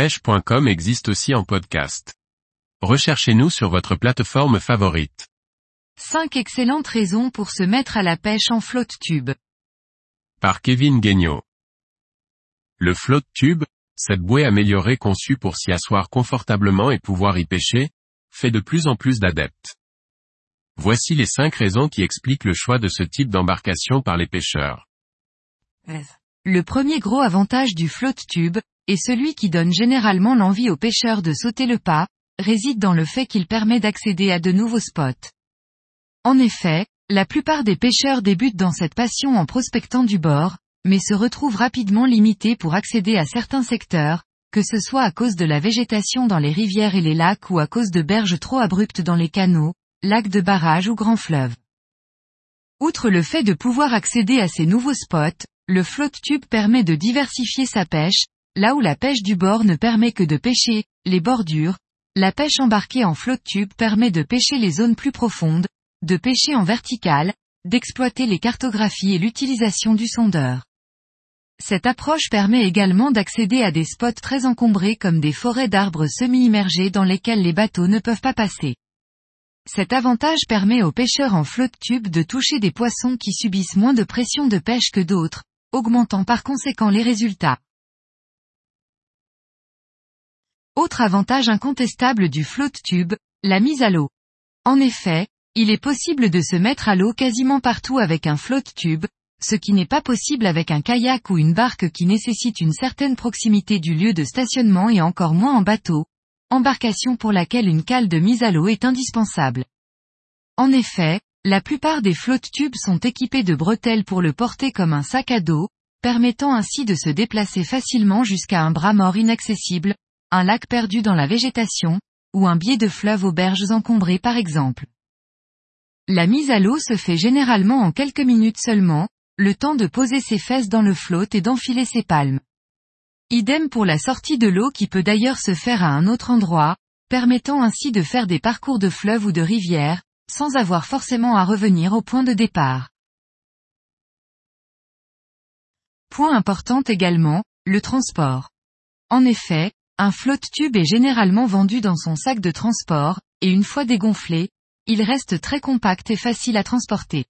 pêche.com existe aussi en podcast. Recherchez-nous sur votre plateforme favorite. 5 excellentes raisons pour se mettre à la pêche en flotte tube. Par Kevin Guignot. Le flotte tube, cette bouée améliorée conçue pour s'y asseoir confortablement et pouvoir y pêcher, fait de plus en plus d'adeptes. Voici les 5 raisons qui expliquent le choix de ce type d'embarcation par les pêcheurs. Le premier gros avantage du flotte tube, et celui qui donne généralement l'envie aux pêcheurs de sauter le pas, réside dans le fait qu'il permet d'accéder à de nouveaux spots. En effet, la plupart des pêcheurs débutent dans cette passion en prospectant du bord, mais se retrouvent rapidement limités pour accéder à certains secteurs, que ce soit à cause de la végétation dans les rivières et les lacs ou à cause de berges trop abruptes dans les canaux, lacs de barrage ou grands fleuves. Outre le fait de pouvoir accéder à ces nouveaux spots, le flotte tube permet de diversifier sa pêche, là où la pêche du bord ne permet que de pêcher les bordures, la pêche embarquée en flotte tube permet de pêcher les zones plus profondes, de pêcher en vertical, d'exploiter les cartographies et l'utilisation du sondeur. Cette approche permet également d'accéder à des spots très encombrés comme des forêts d'arbres semi-immergés dans lesquels les bateaux ne peuvent pas passer. Cet avantage permet aux pêcheurs en flotte tube de toucher des poissons qui subissent moins de pression de pêche que d'autres, augmentant par conséquent les résultats. Autre avantage incontestable du flotte tube, la mise à l'eau. En effet, il est possible de se mettre à l'eau quasiment partout avec un flotte tube, ce qui n'est pas possible avec un kayak ou une barque qui nécessite une certaine proximité du lieu de stationnement et encore moins en bateau, embarcation pour laquelle une cale de mise à l'eau est indispensable. En effet, la plupart des flottes tubes sont équipées de bretelles pour le porter comme un sac à dos, permettant ainsi de se déplacer facilement jusqu'à un bras mort inaccessible, un lac perdu dans la végétation, ou un biais de fleuve aux berges encombrées par exemple. La mise à l'eau se fait généralement en quelques minutes seulement, le temps de poser ses fesses dans le flotte et d'enfiler ses palmes. Idem pour la sortie de l'eau qui peut d'ailleurs se faire à un autre endroit, permettant ainsi de faire des parcours de fleuves ou de rivières, sans avoir forcément à revenir au point de départ. Point important également, le transport. En effet, un flotte tube est généralement vendu dans son sac de transport, et une fois dégonflé, il reste très compact et facile à transporter.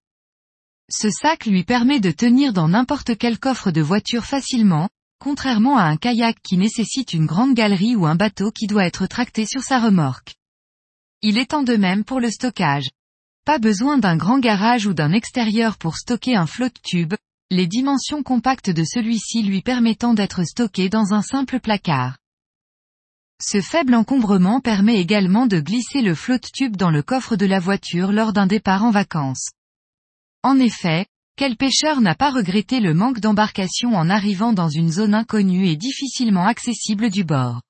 Ce sac lui permet de tenir dans n'importe quel coffre de voiture facilement, contrairement à un kayak qui nécessite une grande galerie ou un bateau qui doit être tracté sur sa remorque. Il est en de même pour le stockage. Pas besoin d'un grand garage ou d'un extérieur pour stocker un flotte tube, les dimensions compactes de celui-ci lui permettant d'être stocké dans un simple placard. Ce faible encombrement permet également de glisser le flotte tube dans le coffre de la voiture lors d'un départ en vacances. En effet, quel pêcheur n'a pas regretté le manque d'embarcation en arrivant dans une zone inconnue et difficilement accessible du bord?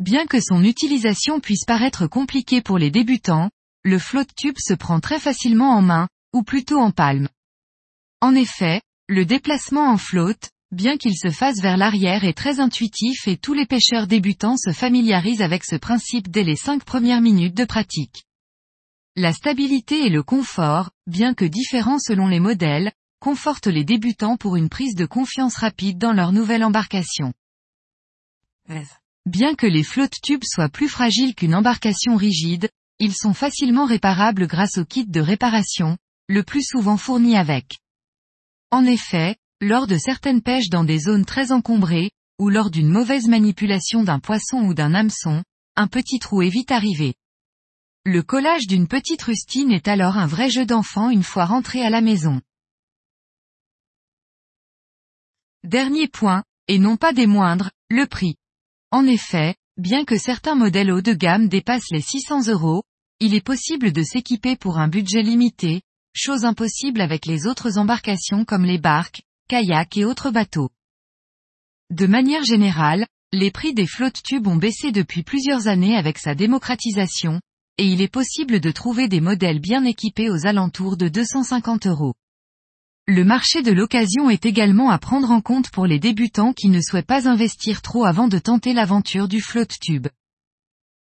Bien que son utilisation puisse paraître compliquée pour les débutants, le flotte tube se prend très facilement en main, ou plutôt en palme. En effet, le déplacement en flotte, bien qu'il se fasse vers l'arrière est très intuitif et tous les pêcheurs débutants se familiarisent avec ce principe dès les cinq premières minutes de pratique. La stabilité et le confort, bien que différents selon les modèles, confortent les débutants pour une prise de confiance rapide dans leur nouvelle embarcation. Bien que les flottes tubes soient plus fragiles qu'une embarcation rigide, ils sont facilement réparables grâce au kit de réparation, le plus souvent fourni avec. En effet, lors de certaines pêches dans des zones très encombrées, ou lors d'une mauvaise manipulation d'un poisson ou d'un hameçon, un petit trou est vite arrivé. Le collage d'une petite rustine est alors un vrai jeu d'enfant une fois rentré à la maison. Dernier point, et non pas des moindres, le prix. En effet, bien que certains modèles haut de gamme dépassent les 600 euros, il est possible de s'équiper pour un budget limité, chose impossible avec les autres embarcations comme les barques, kayaks et autres bateaux. De manière générale, les prix des flottes tubes ont baissé depuis plusieurs années avec sa démocratisation, et il est possible de trouver des modèles bien équipés aux alentours de 250 euros. Le marché de l'occasion est également à prendre en compte pour les débutants qui ne souhaitent pas investir trop avant de tenter l'aventure du flotte tube.